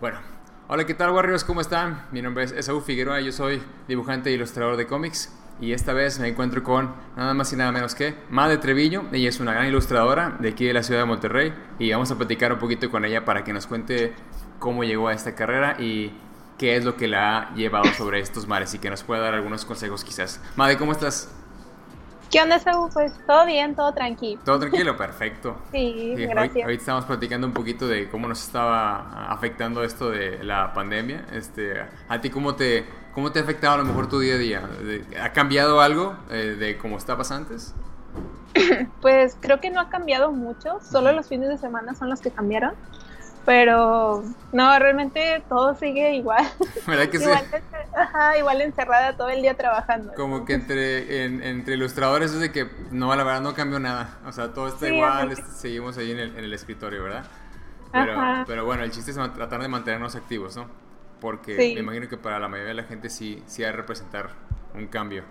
Bueno, hola, ¿qué tal, Warriors? ¿Cómo están? Mi nombre es Esaú Figueroa, yo soy dibujante e ilustrador de cómics. Y esta vez me encuentro con nada más y nada menos que Madre Treviño. Ella es una gran ilustradora de aquí de la ciudad de Monterrey. Y vamos a platicar un poquito con ella para que nos cuente cómo llegó a esta carrera y qué es lo que la ha llevado sobre estos mares y que nos pueda dar algunos consejos quizás. Madre, ¿cómo estás? ¿Qué onda, Saúl? Pues todo bien, todo tranquilo. Todo tranquilo, perfecto. sí, Sí, gracias. Hoy, ahorita estamos platicando un poquito de cómo nos estaba afectando esto de la pandemia. Este, ¿A ti cómo te, cómo te ha afectado a lo mejor tu día a día? ¿Ha cambiado algo eh, de cómo estabas antes? Pues creo que no ha cambiado mucho, solo los fines de semana son los que cambiaron. Pero no, realmente todo sigue igual. ¿Verdad que sí? igual, ajá, igual encerrada todo el día trabajando. Como que entre, en- entre ilustradores es de que no, la verdad no cambió nada. O sea, todo está Sí, igual, este, seguimos ahí en el, en el escritorio, ¿verdad? Pero, Ajá. pero bueno, el chiste es tratar de mantenernos activos, ¿no? Porque Sí. me imagino que para la mayoría de la gente sí, sí ha de representar un cambio.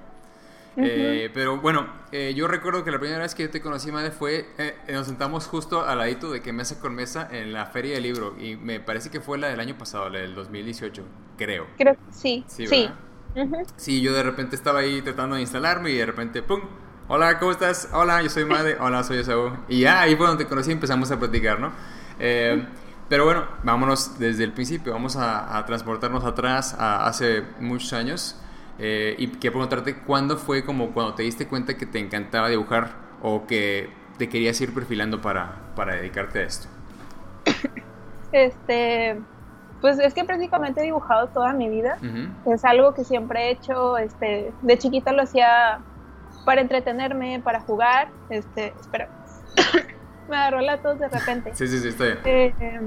Eh, pero bueno, eh, yo recuerdo que la primera vez que yo te conocí, madre, fue. eh, nos sentamos justo al ladito de que mesa con mesa en la Feria del Libro. Y me parece que fue la del año pasado, la del 2018, creo. Creo sí. Sí, Sí. Sí, yo de repente estaba ahí tratando de instalarme y de repente, ¡pum! Hola, ¿cómo estás? Hola, yo soy Madre. Hola, soy Esaú. Y ya, ahí fue donde te conocí y empezamos a platicar, ¿no? Eh, pero bueno, vámonos desde el principio. Vamos a, a transportarnos atrás a hace muchos años. Eh, y quiero preguntarte, ¿cuándo fue como cuando te diste cuenta que te encantaba dibujar o que te querías ir perfilando para, para dedicarte a esto? Este, pues es que prácticamente he dibujado toda mi vida. Es algo que siempre he hecho, este, de chiquita lo hacía para entretenerme, para jugar, este, espera, me agarró la tos de repente. Sí, sí, sí, bien. Eh,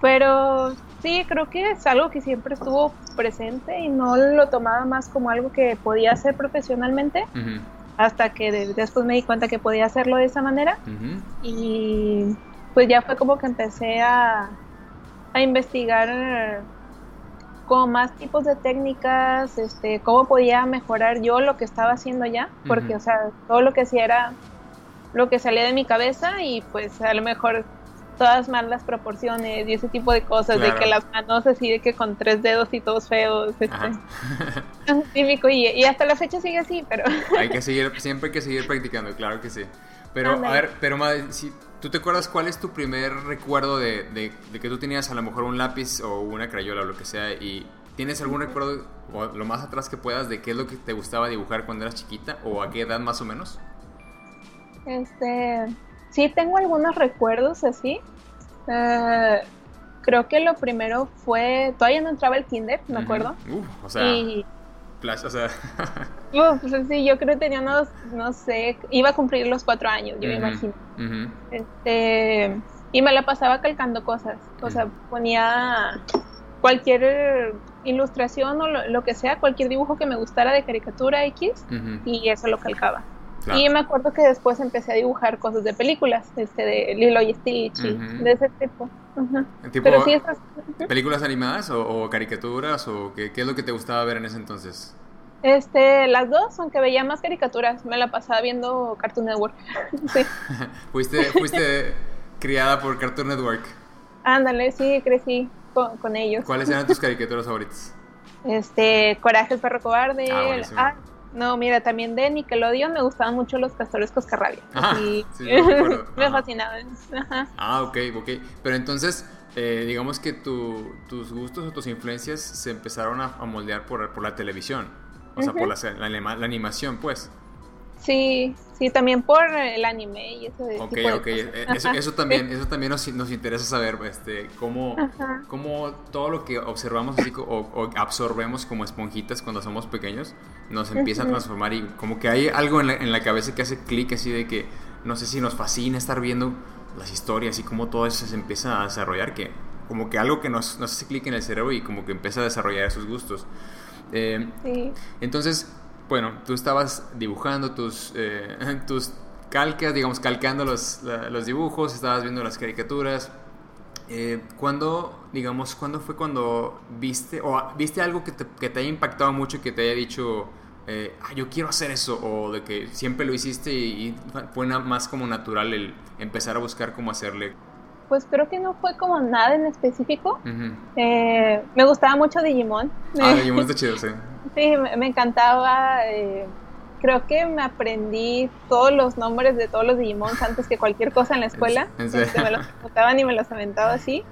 pero sí, creo que es algo que siempre estuvo presente y no lo tomaba más como algo que podía hacer profesionalmente, hasta que de- después me di cuenta que podía hacerlo de esa manera. Y pues ya fue como que empecé a, a investigar como más tipos de técnicas, este, cómo podía mejorar yo lo que estaba haciendo ya, porque o sea, todo lo que hacía era lo que salía de mi cabeza y pues a lo mejor todas mal las proporciones y ese tipo de cosas, Claro. de que las manos así de que con tres dedos y todos feos, este, típico y, y hasta la fecha sigue así, pero Hay que seguir, siempre hay que seguir practicando, claro que sí. Pero, a ver, pero madre, si tú te acuerdas cuál es tu primer recuerdo de, de- de que tú tenías a lo mejor un lápiz o una crayola o lo que sea y tienes algún recuerdo o lo más atrás que puedas de qué es lo que te gustaba dibujar cuando eras chiquita o a qué edad más o menos? Este, sí tengo algunos recuerdos así. Eh, creo que lo primero fue, todavía no entraba el kinder, me acuerdo. Uf, o sea, Y, flash, o sea, uh, pues sí, yo creo que tenía unos, no sé, iba a cumplir los cuatro años, yo me imagino. Este, y me la pasaba calcando cosas, o sea, ponía cualquier ilustración o lo, lo que sea, cualquier dibujo que me gustara de caricatura X y eso lo calcaba. Claro. Y me acuerdo que después empecé a dibujar cosas de películas, este de Lilo y Stitch y Ujú. de ese tipo. Pero sí, estas, ¿Películas animadas o, o caricaturas o qué, qué es lo que te gustaba ver en ese entonces? este, las dos, aunque veía más caricaturas, me la pasaba viendo Cartoon Network. sí, fuiste, fuiste criada por Cartoon Network. ándale, sí, crecí con, con ellos. ¿Cuáles eran tus caricaturas favoritas? Este, Coraje el perro cobarde. Ah, no, mira, también de Nickelodeon me gustaban mucho los castores cascarrabia. Ah, Y- sí, me fascinaban. Ajá. Ah, ok, ok. Pero entonces, eh, digamos que tu- tus gustos o tus influencias se empezaron a, a moldear por, por la televisión. O sea, por la, la anima- la animación, pues. Sí, sí, también por el anime y Ok, tipo de ok. cosas. Eh, Eso, eso también, eso también nos, nos interesa saber, este, cómo, cómo todo lo que observamos así o, o absorbemos como esponjitas cuando somos pequeños nos empieza a transformar y como que hay algo en la, en la cabeza que hace clic así de que no sé si nos fascina estar viendo las historias y cómo todo eso se empieza a desarrollar que como que algo que nos, nos hace clic en el cerebro y como que empieza a desarrollar esos gustos. Eh, Sí. entonces, bueno, tú estabas dibujando tus, eh, tus calcas, digamos, calcando los, los dibujos, estabas viendo las caricaturas. Eh, ¿Cuándo, digamos, cuándo fue cuando viste, o viste algo que te, que te haya impactado mucho y que te haya dicho, eh, ah, yo quiero hacer eso, o de que siempre lo hiciste y, fue más como natural el empezar a buscar cómo hacerle? Pues creo que no fue como nada en específico. Eh, me gustaba mucho Digimon. Ah, Digimon está chido, sí. sí, me, encantaba. Eh, creo que me aprendí todos los nombres de todos los Digimons antes que cualquier cosa en la escuela. Este, me los anotaban y me los aventaba así.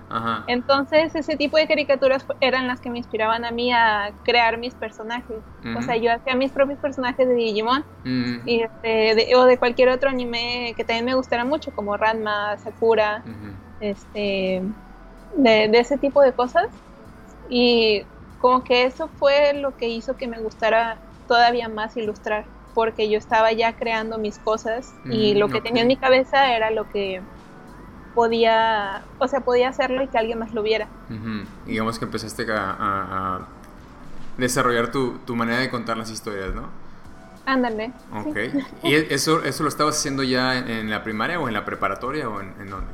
Entonces, ese tipo de caricaturas eran las que me inspiraban a mí a crear mis personajes. O sea, yo hacía mis propios personajes de Digimon mm. y este, o de cualquier otro anime que también me gustara mucho, como Ranma, Sakura, este, de, de ese tipo de cosas. Y como que eso fue lo que hizo que me gustara todavía más ilustrar porque yo estaba ya creando mis cosas y lo que tenía en mi cabeza era lo que podía, o sea, podía hacerlo y que alguien más lo viera. Digamos que empezaste a, desarrollar tu, manera de contar las historias, ¿no? Ándale. Ok. ¿Y eso, eso lo estabas haciendo ya en, la primaria o en la preparatoria o en, dónde?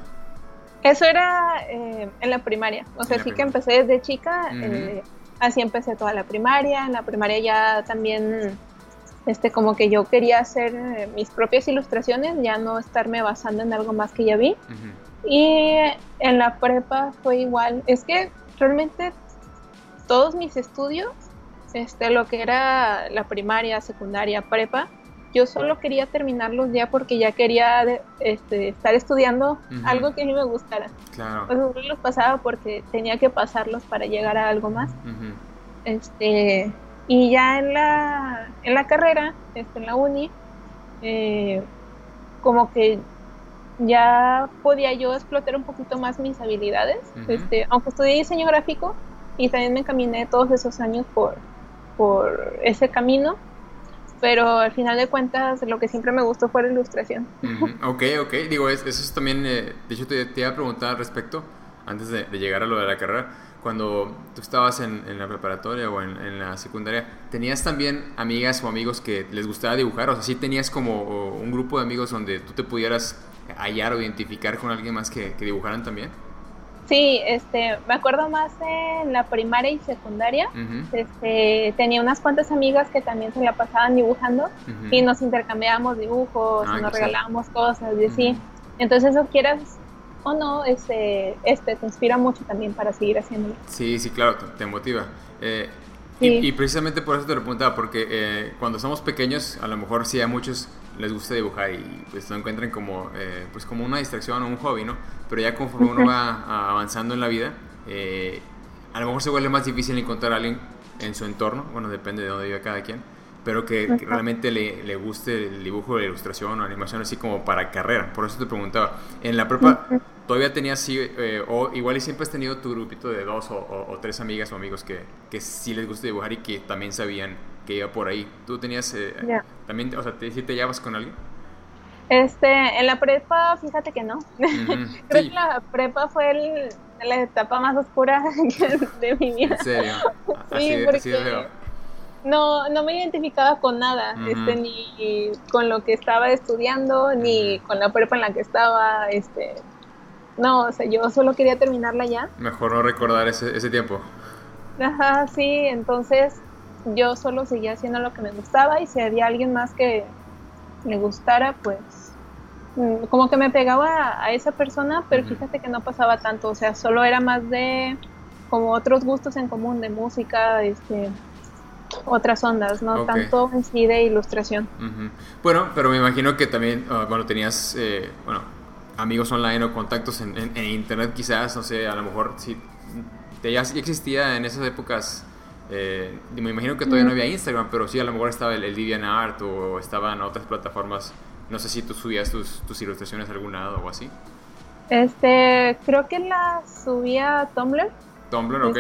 Eso era eh, en la primaria. O sea, sí que empecé desde chica. Eh, así empecé toda la primaria. En la primaria ya también este, como que yo quería hacer eh, mis propias ilustraciones, ya no estarme basando en algo más que ya vi. Y en la prepa fue igual. Es que realmente todos mis estudios, este, lo que era la primaria, secundaria, prepa, yo solo quería terminarlos ya porque ya quería este, estar estudiando algo que a mí me gustara. Claro. los pasaba porque tenía que pasarlos para llegar a algo más. Este, y ya en la, en la carrera, este, en la uni, eh, como que ya podía yo explotar un poquito más mis habilidades, este, aunque estudié diseño gráfico y también me caminé todos esos años por, por ese camino, pero al final de cuentas lo que siempre me gustó fue la ilustración. Ok, ok, digo, eso es también, eh, de hecho te, iba a preguntar al respecto, antes de, de llegar a lo de la carrera, cuando tú estabas en, la preparatoria o en, la secundaria, ¿tenías también amigas o amigos que les gustaba dibujar? O sea, ¿sí tenías como un grupo de amigos donde tú te pudieras hallar o identificar con alguien más que, dibujaran también? Sí, este, me acuerdo más en la primaria y secundaria. este, tenía unas cuantas amigas que también se la pasaban dibujando y nos intercambiábamos dibujos, ah, nos regalábamos cosas y así. Entonces, eso quieras o no, este, este te inspira mucho también para seguir haciéndolo. Sí, sí, claro, te, motiva. Eh, y, precisamente por eso te lo preguntaba, porque eh, cuando somos pequeños, a lo mejor sí a muchos les gusta dibujar y pues lo encuentran como, eh, pues como una distracción o un hobby, ¿no? Pero ya conforme uno va avanzando en la vida, a lo mejor se vuelve más difícil encontrar a alguien en su entorno, bueno, depende de dónde vive cada quien, pero que, realmente le, le, guste el dibujo, la ilustración o animación así como para carrera. Por eso te preguntaba, en la prepa todavía tenías así, eh, o igual y siempre has tenido tu grupito de dos o, tres amigas o amigos que, que, sí les gusta dibujar y que también sabían que iba por ahí. ¿Tú tenías, eh, también, o sea, te, ¿sí te llevas con alguien? Este, en la prepa, fíjate que no. Creo que la prepa fue el, la etapa más oscura de mi vida. ¿En serio? sí, porque no, no me identificaba con nada, este, ni con lo que estaba estudiando, ni con la prepa en la que estaba, este, no, o sea, yo solo quería terminarla ya. Mejor no recordar ese, ese tiempo. Ajá, sí, entonces yo solo seguía haciendo lo que me gustaba y si había alguien más que le gustara, pues mm, como que me pegaba a esa persona, pero fíjate que no pasaba tanto, o sea, solo era más de como otros gustos en común de música, este otras ondas, no tanto en sí de ilustración. Bueno, pero me imagino que también, uh, bueno, tenías, eh, bueno, amigos online o contactos en, internet quizás, no sé, a lo mejor si ya existía en esas épocas, eh, me imagino que todavía no había Instagram, pero sí a lo mejor estaba el, el Art o estaban otras plataformas, no sé si tú subías tus, tus ilustraciones a algún lado o así. Este, creo que las subía a Tumblr. Tumblr, ok.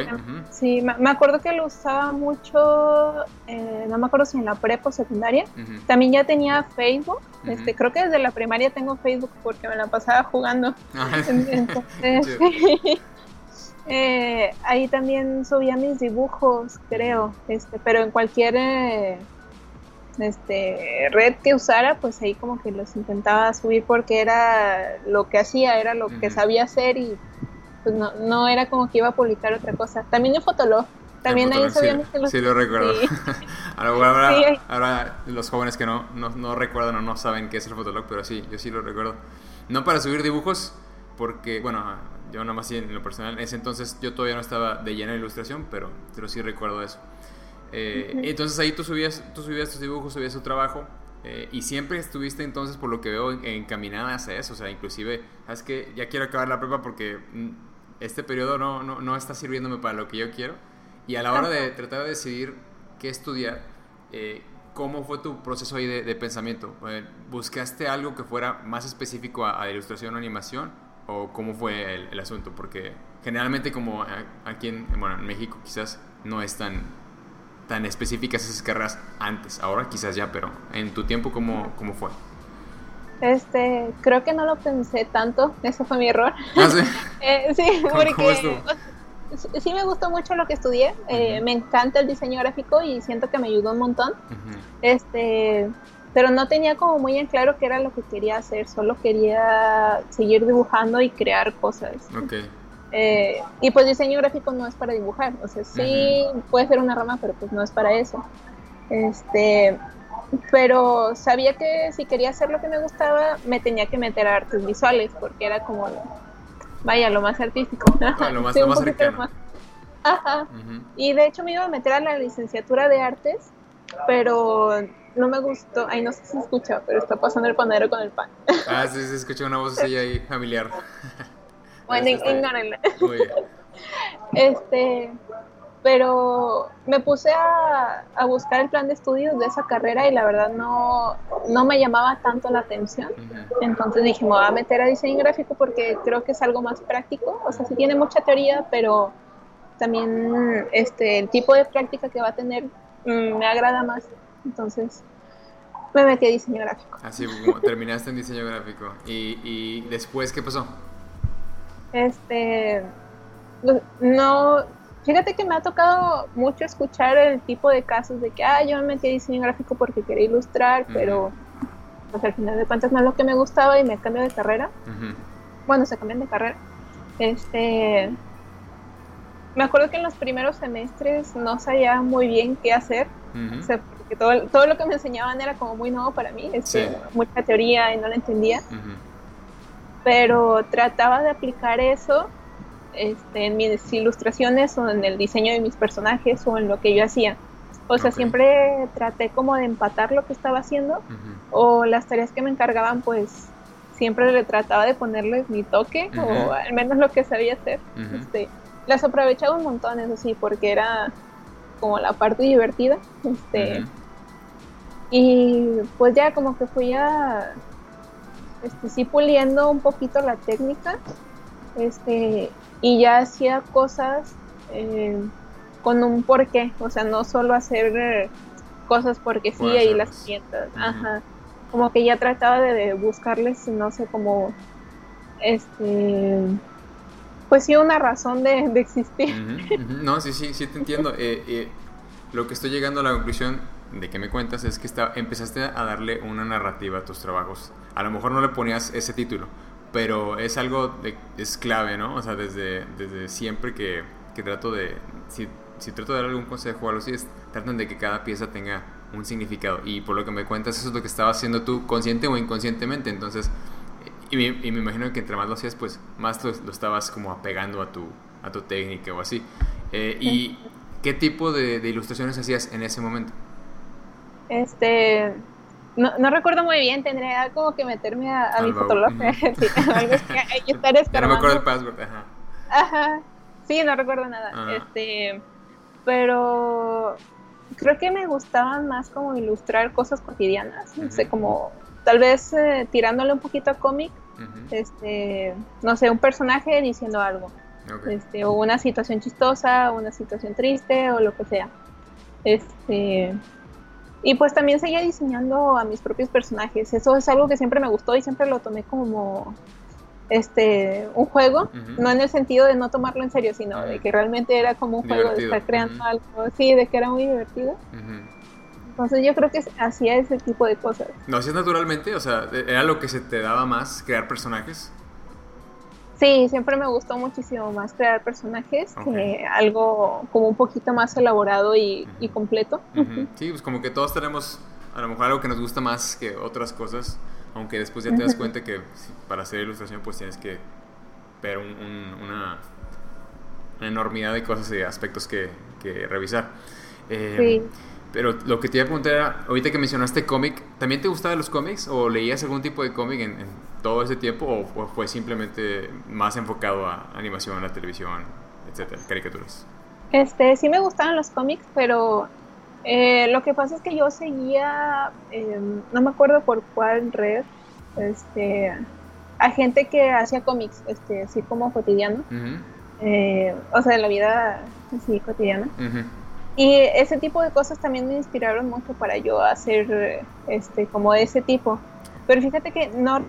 Sí, me, acuerdo que lo usaba mucho, eh, no me acuerdo si en la prepa o secundaria. También ya tenía Facebook. este, creo que desde la primaria tengo Facebook porque me la pasaba jugando. Ah, Entonces, eh, ahí también subía mis dibujos, creo. Este, pero en cualquier eh, este, red que usara, pues ahí como que los intentaba subir porque era lo que hacía, era lo que sabía hacer y pues no, no era como que iba a publicar otra cosa. También en Fotolog, También ahí sabíamos que los... Sí, lo recuerdo. ahora, ahora, los jóvenes que no, no, no, recuerdan o no saben qué es el Fotolog, pero sí, yo sí lo recuerdo. No para subir dibujos, porque, bueno, yo nada más en lo personal, en ese entonces yo todavía no estaba de llena de ilustración, pero, pero sí recuerdo eso. Eh, entonces ahí tú subías, tú subías tus dibujos, subías tu trabajo eh, y siempre estuviste entonces, por lo que veo, encaminada hacia eso. O sea, inclusive, es que ya quiero acabar la prepa porque mm, este periodo no, no, no, está sirviéndome para lo que yo quiero. Y a la hora de tratar de decidir qué estudiar, eh, ¿cómo fue tu proceso ahí de, pensamiento? ¿Buscaste algo que fuera más específico a, ilustración o animación? ¿O cómo fue el, asunto? Porque generalmente como aquí en, bueno, en México quizás no es tan tan específicas esas carreras antes. Ahora quizás ya, pero en tu tiempo, ¿cómo, cómo fue? Este, creo que no lo pensé tanto, eso fue mi error. ¿Ah, sí? eh, sí, porque sí me gustó mucho lo que estudié, eh, me encanta el diseño gráfico y siento que me ayudó un montón. Este, pero no tenía como muy en claro qué era lo que quería hacer, solo quería seguir dibujando y crear cosas. Okay. Eh, y pues diseño gráfico no es para dibujar, o sea, sí puede ser una rama, pero pues no es para eso. Este, pero sabía que si quería hacer lo que me gustaba, me tenía que meter a artes visuales, porque era como, vaya, lo más artístico. Ah, lo más, lo más cercano. Ajá. Y de hecho me iba a meter a la licenciatura de artes, pero no me gustó. Ay, no sé si se escucha, pero está pasando el panadero con el pan. Ah, sí, se escucha una voz ahí familiar. Bueno, ignórenla. Este, pero me puse a, buscar el plan de estudios de esa carrera y la verdad no, no me llamaba tanto la atención. Entonces dije, me voy a meter a diseño gráfico porque creo que es algo más práctico. O sea, sí tiene mucha teoría, pero también este, el tipo de práctica que va a tener mm, me agrada más. Entonces me metí a diseño gráfico. Así como terminaste en diseño gráfico. ¿Y, y después qué pasó? Este, no, fíjate que me ha tocado mucho escuchar el tipo de casos de que, ah, yo me metí a diseño gráfico porque quería ilustrar, pero pues, al final de cuentas no es lo que me gustaba y me cambio de carrera. Bueno, se cambian de carrera. Este, me acuerdo que en los primeros semestres no sabía muy bien qué hacer. porque todo, todo, lo que me enseñaban era como muy nuevo para mí, este, mucha teoría y no la entendía pero trataba de aplicar eso este, en mis ilustraciones o en el diseño de mis personajes o en lo que yo hacía. O sea, siempre traté como de empatar lo que estaba haciendo o las tareas que me encargaban, pues siempre le trataba de ponerles mi toque o al menos lo que sabía hacer. este, las aprovechaba un montón, eso sí, porque era como la parte divertida. Este, Y pues ya como que fui a este, sí puliendo un poquito la técnica, este, y ya hacía cosas eh, con un porqué, o sea, no solo hacer eh, cosas porque sí, ahí las sientas, ajá, como que ya trataba de, buscarles, no sé, como, este, pues sí, una razón de, existir. No, sí, sí, sí te entiendo. Eh, lo que estoy llegando a la conclusión de que me cuentas es que está, empezaste a darle una narrativa a tus trabajos. A lo mejor no le ponías ese título, pero es algo de, es clave, ¿no? O sea, desde, desde siempre que, que trato de, si, si, trato de dar algún consejo o algo así, es, tratan de que cada pieza tenga un significado. Y por lo que me cuentas, eso es lo que estabas haciendo tú, consciente o inconscientemente. Entonces, y me, y me imagino que entre más lo hacías, pues más lo, estabas como apegando a tu, a tu técnica o así. Eh, ¿Y qué tipo de, de ilustraciones hacías en ese momento? Este, no, no, recuerdo muy bien, tendría como que meterme a, mi fotolog. sí, hay que estar Ya no me acuerdo el password, ajá. Ajá. Sí, no recuerdo nada. Ah. Este, pero creo que me gustaban más como ilustrar cosas cotidianas, no sé, como tal vez eh, tirándole un poquito a cómic, este, no sé, un personaje diciendo algo. Este, o una situación chistosa, o una situación triste, o lo que sea. Este, y pues también seguía diseñando a mis propios personajes. Eso es algo que siempre me gustó y siempre lo tomé como este un juego, no en el sentido de no tomarlo en serio, sino de que realmente era como un juego de estar creando algo, sí, de que era muy divertido. Entonces yo creo que hacía ese tipo de cosas. ¿Lo hacías naturalmente? O sea, ¿era lo que se te daba más, crear personajes? Sí, siempre me gustó muchísimo más crear personajes que algo como un poquito más elaborado y, completo. Sí, pues como que todos tenemos a lo mejor algo que nos gusta más que otras cosas, aunque después ya te das cuenta que para hacer ilustración pues tienes que ver una, enormidad de cosas y aspectos que, revisar. Eh, sí. Pero lo que te iba a preguntar era, ahorita que mencionaste cómic, ¿también te gustaban los cómics o leías algún tipo de cómic en, todo ese tiempo o, fue simplemente más enfocado a animación, a televisión, etcétera, caricaturas? Este, sí me gustaban los cómics, pero eh, lo que pasa es que yo seguía, em, no me acuerdo por cuál red, este, a gente que hacía cómics, este, así como cotidiano, eh, o sea, de la vida así cotidiana. Y ese tipo de cosas también me inspiraron mucho para yo hacer este como ese tipo. Pero fíjate que no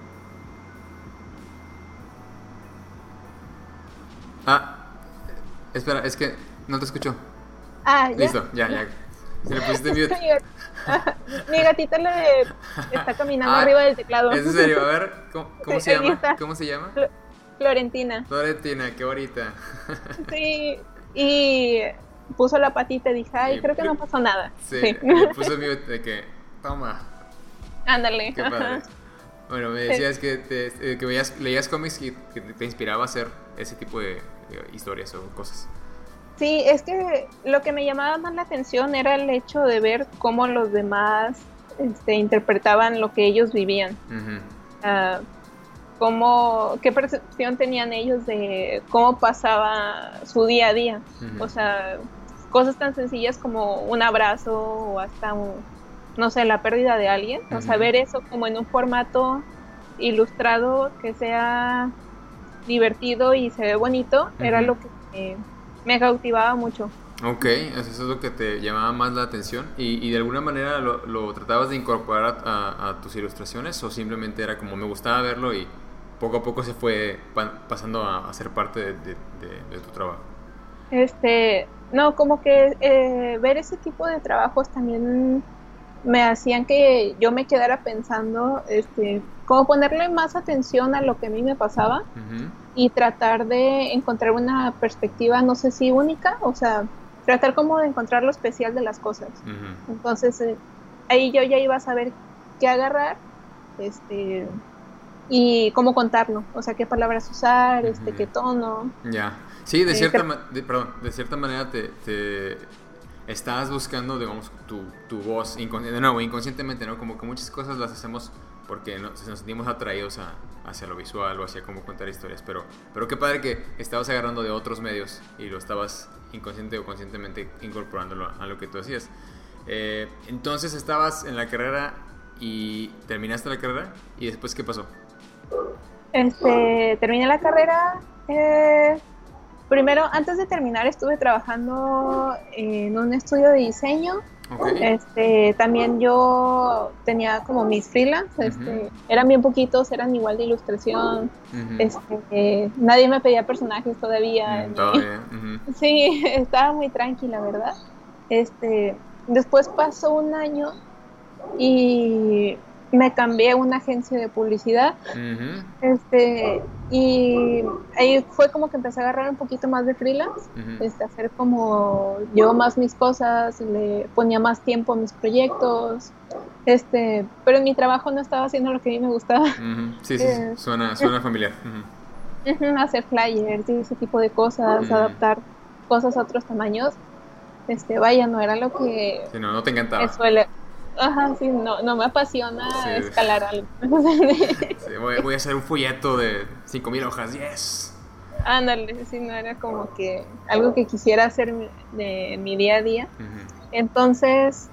Ah, espera, es que no te escucho. Ah, ya. Listo, ya, ya. Se le pusiste mute. Mi gatita le está caminando ah, arriba del teclado. ¿Es en serio? A ver, ¿cómo, se llama? ¿Cómo se llama? Florentina. Florentina, qué bonita. Sí, y puso la patita y dije, ay, creo que no pasó nada. Sí, sí. me puso mute de que, toma. Ándale. Qué padre. Bueno, me decías que, te, eh, que veías, leías cómics y que te inspiraba a hacer ese tipo de historias o cosas. Sí, es que lo que me llamaba más la atención era el hecho de ver cómo los demás este, interpretaban lo que ellos vivían. Ah, cómo, qué percepción tenían ellos de cómo pasaba su día a día. O sea, cosas tan sencillas como un abrazo o hasta, no sé, la pérdida de alguien. O sea, ver eso como en un formato ilustrado que sea divertido y se ve bonito, era lo que me cautivaba mucho. Ok, eso es lo que te llamaba más la atención y, de alguna manera lo, tratabas de incorporar a, tus ilustraciones o simplemente era como me gustaba verlo y poco a poco se fue pasando a, ser parte de, tu trabajo. Este, no, como que eh, ver ese tipo de trabajos también me hacían que yo me quedara pensando, este, cómo ponerle más atención a lo que a mí me pasaba y tratar de encontrar una perspectiva, no sé si única, o sea, tratar como de encontrar lo especial de las cosas. Entonces, eh, ahí yo ya iba a saber qué agarrar, este, y cómo contarlo, o sea, qué palabras usar, este, qué tono. Ya, sí, de cierta, perdón, de cierta manera te estás buscando, digamos, tu, tu voz, de nuevo, inconscientemente, ¿no? Como que muchas cosas las hacemos porque nos, nos sentimos atraídos a, hacia lo visual o hacia cómo contar historias, pero, pero qué padre que estabas agarrando de otros medios y lo estabas inconsciente o conscientemente incorporándolo a lo que tú hacías. Eh, entonces estabas en la carrera y terminaste la carrera y después qué pasó? Este, terminé la carrera, eh, primero, antes de terminar, estuve trabajando en un estudio de diseño. Este, también yo tenía como mis freelance, este, eran bien poquitos, eran igual de ilustración. este, nadie me pedía personajes todavía. Mm, sí, estaba muy tranquila, ¿verdad? Este, después pasó un año y me cambié a una agencia de publicidad. Este, y ahí fue como que empecé a agarrar un poquito más de freelance, este, hacer como yo más mis cosas, le ponía más tiempo a mis proyectos. Este, pero en mi trabajo no estaba haciendo lo que a mí me gustaba. Sí, sí, eh, suena, suena familiar. hacer flyers y ese tipo de cosas, adaptar cosas a otros tamaños. Este, vaya, no era lo que sí, no, no te encantaba. Suele, Ajá, sí, no, no me apasiona escalar algo. voy, a hacer un folleto de 5000 hojas, yes. Ándale, sí, no era como que algo que quisiera hacer de mi día a día. Entonces,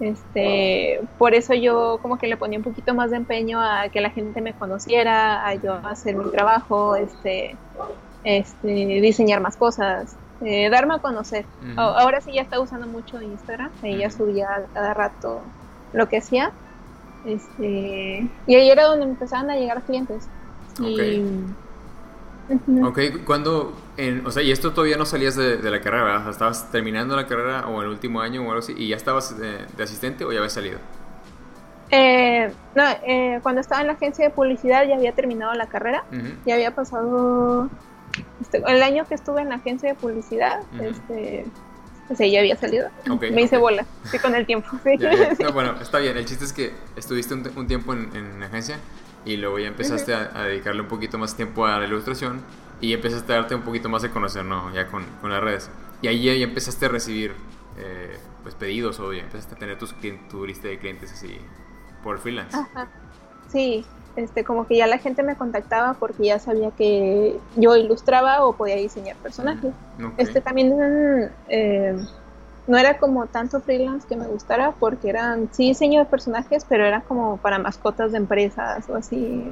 este, por eso yo como que le ponía un poquito más de empeño a que la gente me conociera, a yo hacer mi trabajo, este, este, diseñar más cosas, eh, darme a conocer. Ahora sí ya está usando mucho Instagram, ahí ya subía cada rato lo que hacía. Este, y ahí era donde empezaban a llegar clientes. Ok, cuando, o sea, y esto todavía no salías de, la carrera, ¿verdad? ¿Estabas terminando la carrera o el último año o algo así y ya estabas de, asistente o ya habías salido? Eh, no, eh, cuando estaba en la agencia de publicidad ya había terminado la carrera, ya había pasado este, el año que estuve en la agencia de publicidad, este, pues ya había salido. Me hice bola, sí, con el tiempo. bueno, está bien. El chiste es que estuviste un, tiempo en, la agencia y luego ya empezaste a, dedicarle un poquito más tiempo a la ilustración y empezaste a darte un poquito más de conocer, ¿no? Ya con, con las redes. Y ahí ya empezaste a recibir eh, pues pedidos o ya empezaste a tener tus, tu lista de clientes así por freelance. Sí, este, como que ya la gente me contactaba porque ya sabía que yo ilustraba o podía diseñar personajes. Este también eh, no era como tanto freelance que me gustara porque eran sí diseño de personajes, pero era como para mascotas de empresas o así.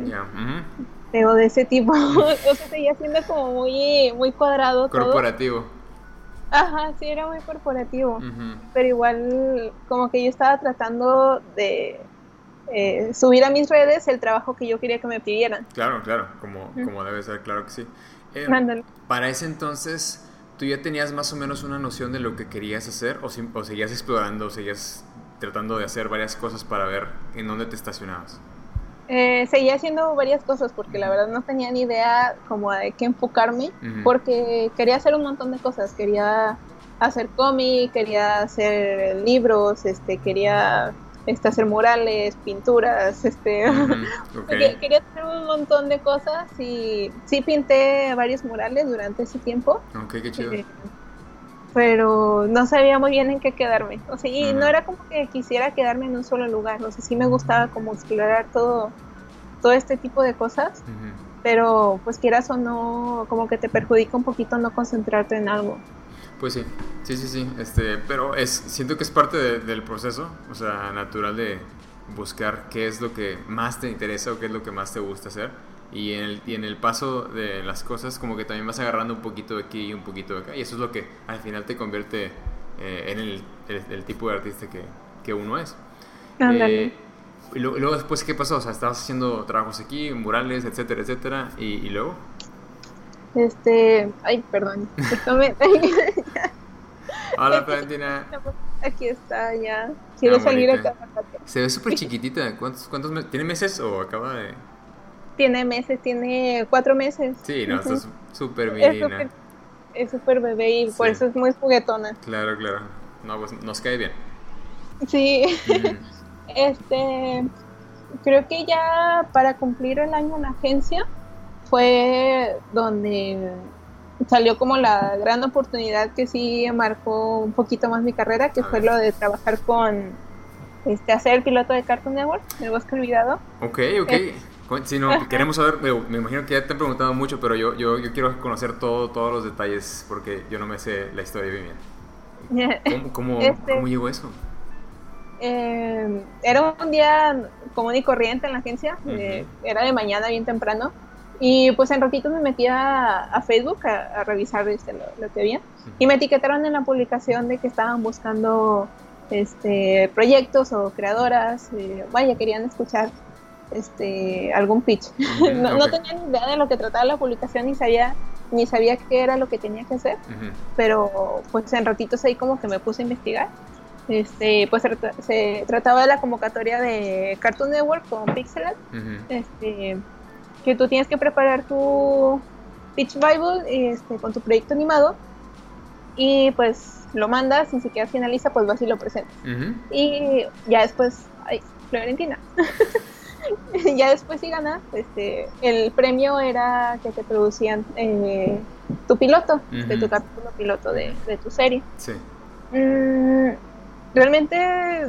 Pero de ese tipo. o sea, seguía siendo como muy, muy cuadrado. Corporativo. Ajá, sí, era muy corporativo. Pero igual, como que yo estaba tratando de eh, subir a mis redes el trabajo que yo quería que me pidieran. Claro, claro, como, como debe ser, claro que sí. Eh, para ese entonces, ¿tú ya tenías más o menos una noción de lo que querías hacer o, o seguías explorando, o seguías tratando de hacer varias cosas para ver en dónde te estacionabas? Eh, seguía haciendo varias cosas porque la verdad no tenía ni idea como de qué enfocarme porque quería hacer un montón de cosas quería hacer cómic quería hacer libros este quería este, hacer murales, pinturas, este, quería, hacer un montón de cosas y sí pinté varios murales durante ese tiempo. Ok, qué chido. Eh, pero no sabía muy bien en qué quedarme. O sea, y no era como que quisiera quedarme en un solo lugar. O sea, sí me gustaba como explorar todo, todo este tipo de cosas. Pero pues quieras o no, como que te perjudica un poquito no concentrarte en algo. Pues sí, sí, sí, sí. Este, pero es, siento que es parte del proceso, o sea, natural de buscar qué es lo que más te interesa o qué es lo que más te gusta hacer. Y en el, y en el paso de las cosas, como que también vas agarrando un poquito de aquí y un poquito de acá. Y eso es lo que al final te convierte eh, en el, el, tipo de artista que, que uno es. Eh, y, luego, después, ¿qué pasó? O sea, estabas haciendo trabajos aquí, murales, etcétera, etcétera. ¿Y, y luego? Este, ay, perdón. Hola, Valentina. Aquí está, ya. Quiero ah, salir acá. Se ve súper chiquitita. ¿Cuántos, cuántos meses? ¿Tiene meses o acaba de...? Tiene meses, tiene cuatro meses. Sí, no, esto es súper menina. Es súper bebé y por eso es muy juguetona. Claro, claro. No, pues nos cae bien. Sí. este, creo que ya para cumplir el año en la agencia fue donde salió como la gran oportunidad que sí marcó un poquito más mi carrera, que fue lo de trabajar con, este, hacer el piloto de Cartoon Network, El Bosque Olvidado. Ok, ok. Eh, si no, queremos saber, me, imagino que ya te han preguntado mucho, pero yo, yo, yo quiero conocer todo, todos los detalles porque yo no me sé la historia bien. ¿Cómo, cómo, este, ¿cómo llegó eso? Eh, era un día común y corriente en la agencia, eh, era de mañana bien temprano, y pues en ratito me metí a, Facebook a, revisar este, lo, que había. Y me etiquetaron en la publicación de que estaban buscando este, proyectos o creadoras. vaya, querían escuchar este, algún pitch. no, tenía ni idea de lo que trataba la publicación ni sabía ni sabía qué era lo que tenía que hacer, pero pues en ratitos ahí como que me puse a investigar. Este, pues se, trataba de la convocatoria de Cartoon Network con Pixelat. este, que tú tienes que preparar tu Pitch Bible este, con tu proyecto animado y pues lo mandas y si queda finaliza pues vas y lo presentas. Y ya después, ay, Florentina. ya después si ganas, este, el premio era que te producían eh, tu piloto, de tu capítulo piloto de, tu serie. Sí. Mm, realmente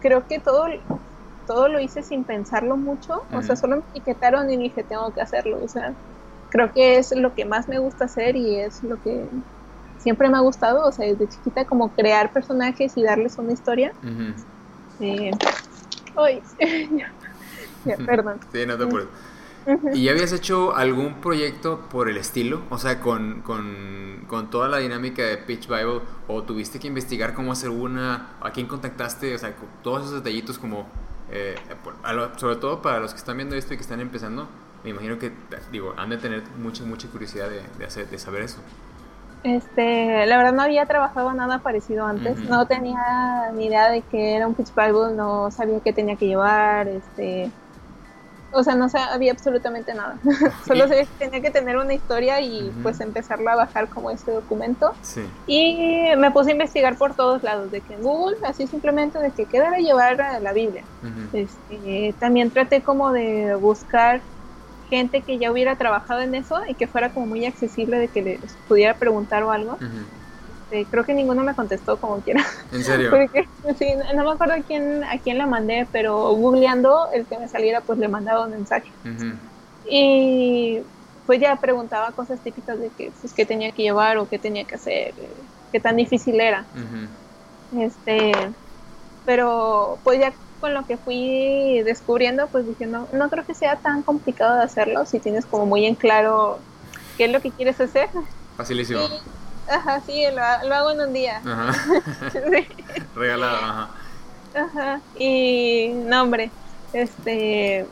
creo que todo todo lo hice sin pensarlo mucho, o sea, solo me etiquetaron y dije, tengo que hacerlo, o sea, creo que es lo que más me gusta hacer y es lo que siempre me ha gustado, o sea, desde chiquita como crear personajes y darles una historia. Eh, perdón. Sí, no te apures. ¿Y ya habías hecho algún proyecto por el estilo? O sea, con, con, con, toda la dinámica de Pitch Bible, o tuviste que investigar cómo hacer una, a quién contactaste, o sea, todos esos detallitos como eh, sobre todo para los que están viendo esto y que están empezando, me imagino que, digo, han de tener mucha, mucha curiosidad de, hacer, de saber eso. Este, la verdad no había trabajado nada parecido antes, no tenía ni idea de que era un pitch Bible, no sabía qué tenía que llevar, este, o sea, no sabía absolutamente nada. Solo sabía que tenía que tener una historia y pues empezarla a bajar como este documento. Y me puse a investigar por todos lados, de que en Google, así simplemente de que quedara llevar la Biblia. este, también traté como de buscar gente que ya hubiera trabajado en eso y que fuera como muy accesible de que les pudiera preguntar o algo. Este, creo que ninguno me contestó como quiera. ¿En serio? sí, no me acuerdo a quién, a quién la mandé, pero googleando el que me saliera, pues le mandaba un mensaje. Y pues ya preguntaba cosas típicas de que, pues, qué tenía que llevar o qué tenía que hacer, eh, qué tan difícil era. Este, pero pues ya con lo que fui descubriendo, pues diciendo, no, creo que sea tan complicado de hacerlo si tienes como muy en claro qué es lo que quieres hacer. Facilísimo. Ajá, sí, lo, hago en un día. Ajá. Regalado, ajá. Ajá. Y, no, hombre, este,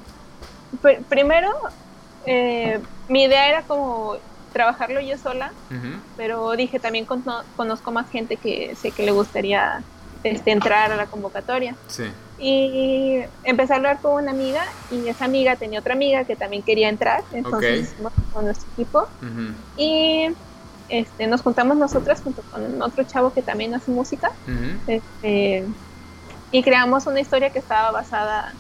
primero, eh, mi idea era como trabajarlo yo sola, pero dije también conozco más gente que sé que le gustaría este, entrar a la convocatoria. Sí. Y empecé a hablar con una amiga y esa amiga tenía otra amiga que también quería entrar, entonces con nuestro equipo. Y este, nos juntamos nosotras junto con otro chavo que también hace música. este, y creamos una historia que estaba basada,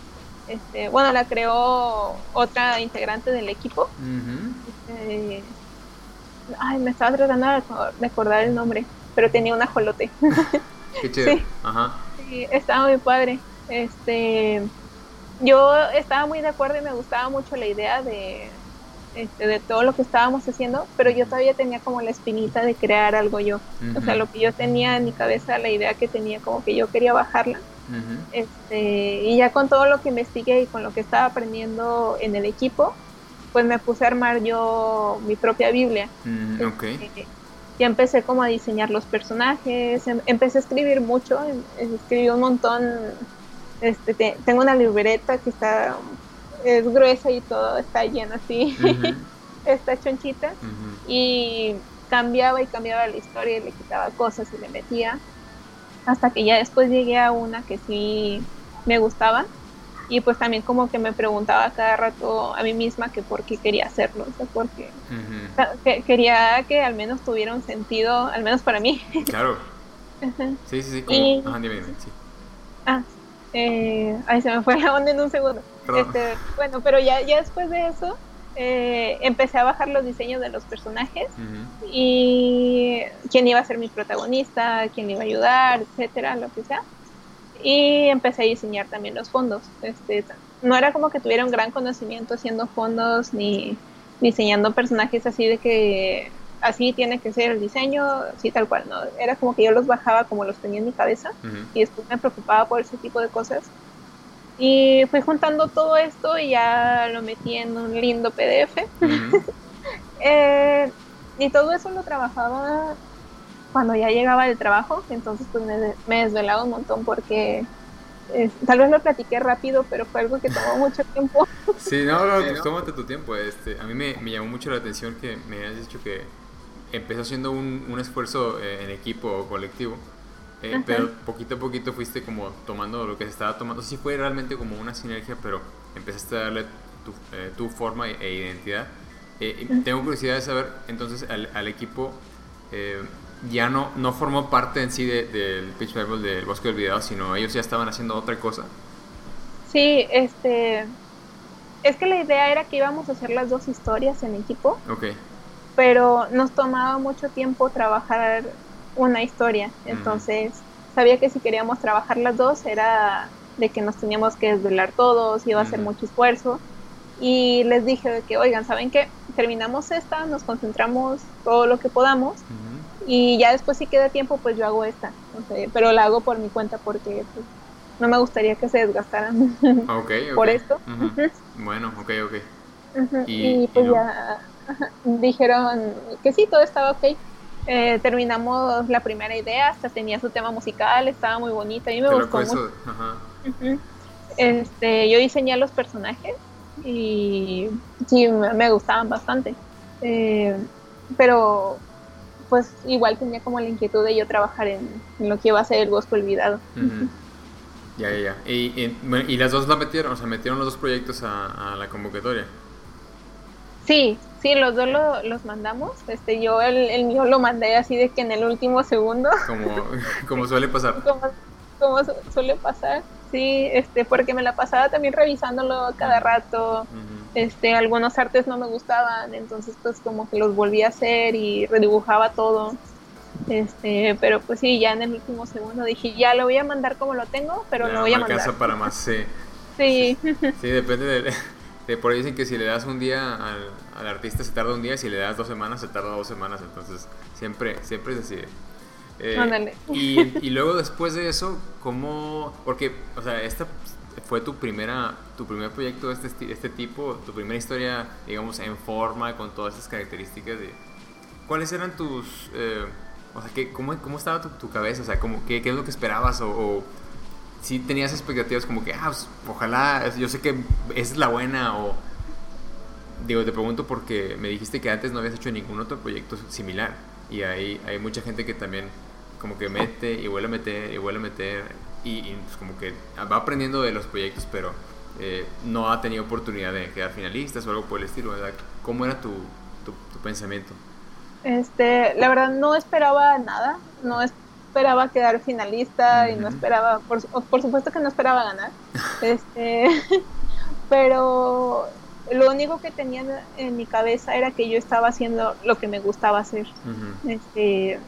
este, bueno, la creó otra integrante del equipo. Este, ay, me estaba tratando de acordar el nombre, pero tenía un ajolote. Qué chido. Ajá. Sí, estaba muy padre. Este, yo estaba muy de acuerdo y me gustaba mucho la idea de, este, de todo lo que estábamos haciendo, pero yo todavía tenía como la espinita de crear algo yo. O sea, lo que yo tenía en mi cabeza, la idea que tenía, como que yo quería bajarla. este, y ya con todo lo que investigué y con lo que estaba aprendiendo en el equipo, pues me puse a armar yo mi propia Biblia. Mm, okay. Este, ya empecé como a diseñar los personajes, em, empecé a escribir mucho, em, escribí un montón este, tengo una libreta que está, es gruesa y todo está lleno así, está chonchita, y cambiaba y cambiaba la historia y le quitaba cosas y le metía, hasta que ya después llegué a una que sí me gustaba, y pues también como que me preguntaba cada rato a mí misma que por qué quería hacerlo, o sea, porque quería que al menos tuviera un sentido, al menos para mí. Claro. Sí, sí, sí, como... Ajá, dime, dime, sí. Ah, eh, ay, se me fue la onda en un segundo. Este, bueno, pero ya, ya después de eso eh, empecé a bajar los diseños de los personajes y quién iba a ser mi protagonista, quién iba a ayudar, etcétera, lo que sea. Y empecé a diseñar también los fondos. Este, no era como que tuviera un gran conocimiento haciendo fondos ni diseñando personajes así de que así tiene que ser el diseño, así tal cual, ¿no? Era como que yo los bajaba como los tenía en mi cabeza y después me preocupaba por ese tipo de cosas. Y fui juntando todo esto y ya lo metí en un lindo PDF. Eh, y todo eso lo trabajaba cuando ya llegaba del trabajo, entonces pues me, me desvelaba un montón porque eh, tal vez lo platiqué rápido, pero fue algo que tomó mucho tiempo. Sí, no, no, pues tómate tu tiempo. Este, a mí me, me llamó mucho la atención que me hayas dicho que empezó siendo un, un esfuerzo eh, en equipo o colectivo, eh, pero poquito a poquito fuiste como tomando lo que se estaba tomando. Sí fue realmente como una sinergia, pero empezaste a darle tu, eh, tu forma e, e identidad. Tengo curiosidad de saber, entonces, al, al equipo ya no, no formó parte en sí del Pitch Bible del Bosque del Video, sino ellos ya estaban haciendo otra cosa. Sí, este... Es que la idea era que íbamos a hacer las dos historias en equipo. Ok pero nos tomaba mucho tiempo trabajar una historia, entonces sabía que si queríamos trabajar las dos era de que nos teníamos que desvelar todos, iba a ser mucho esfuerzo. Y les dije que, oigan, ¿saben qué? Terminamos esta, nos concentramos todo lo que podamos y ya después si queda tiempo pues yo hago esta, pero la hago por mi cuenta porque pues, no me gustaría que se desgastaran por esto. Bueno, ok, ok. y, pues ya dijeron que sí, todo estaba ok. Eh, terminamos la primera idea, hasta tenía su tema musical, estaba muy bonita, a mí me gustó mucho. Este, yo diseñé los personajes y sí, me, gustaban bastante. Eh, pero pues igual tenía como la inquietud de yo trabajar en, lo que iba a ser el bosque olvidado. Ya, ya, ya. ¿Y, y, las dos la metieron? O sea, metieron los dos proyectos a, la convocatoria. Sí, sí, los dos los mandamos. Este, yo el, el, mío lo mandé así de que en el último segundo. Como, como suele pasar. como, suele pasar, sí, este, porque me la pasaba también revisándolo cada rato. Este, algunos artes no me gustaban, entonces pues como que los volví a hacer y redibujaba todo. Este, pero pues sí, ya en el último segundo dije, ya lo voy a mandar como lo tengo, pero lo voy a mandar. casa para más, sí. Sí. Sí, depende de, por ahí dicen que si le das un día al, al, artista se tarda un día, si le das dos semanas se tarda dos semanas, entonces siempre, siempre es así. Eh, y, y, luego después de eso, ¿cómo? Porque, o sea, esta fue tu primera, tu primer proyecto de este, este tipo, tu primera historia, digamos, en forma, con todas esas características de... ¿Cuáles eran tus... Eh, o sea, ¿qué, cómo, ¿cómo estaba tu, cabeza? O sea, como, ¿qué, ¿qué, es lo que esperabas? O, si tenías expectativas como que, ah, pues, ojalá, yo sé que esa es la buena, o... Digo, te pregunto porque me dijiste que antes no habías hecho ningún otro proyecto similar. Y hay, hay mucha gente que también como que mete y vuelve a meter y vuelve a meter y, pues como que va aprendiendo de los proyectos, pero eh, no ha tenido oportunidad de quedar finalistas o algo por el estilo, ¿verdad? ¿Cómo era tu, tu, pensamiento? Este, la verdad no esperaba nada, no esperaba quedar finalista y no esperaba, por, por, supuesto que no esperaba ganar, este, pero lo único que tenía en mi cabeza era que yo estaba haciendo lo que me gustaba hacer. este,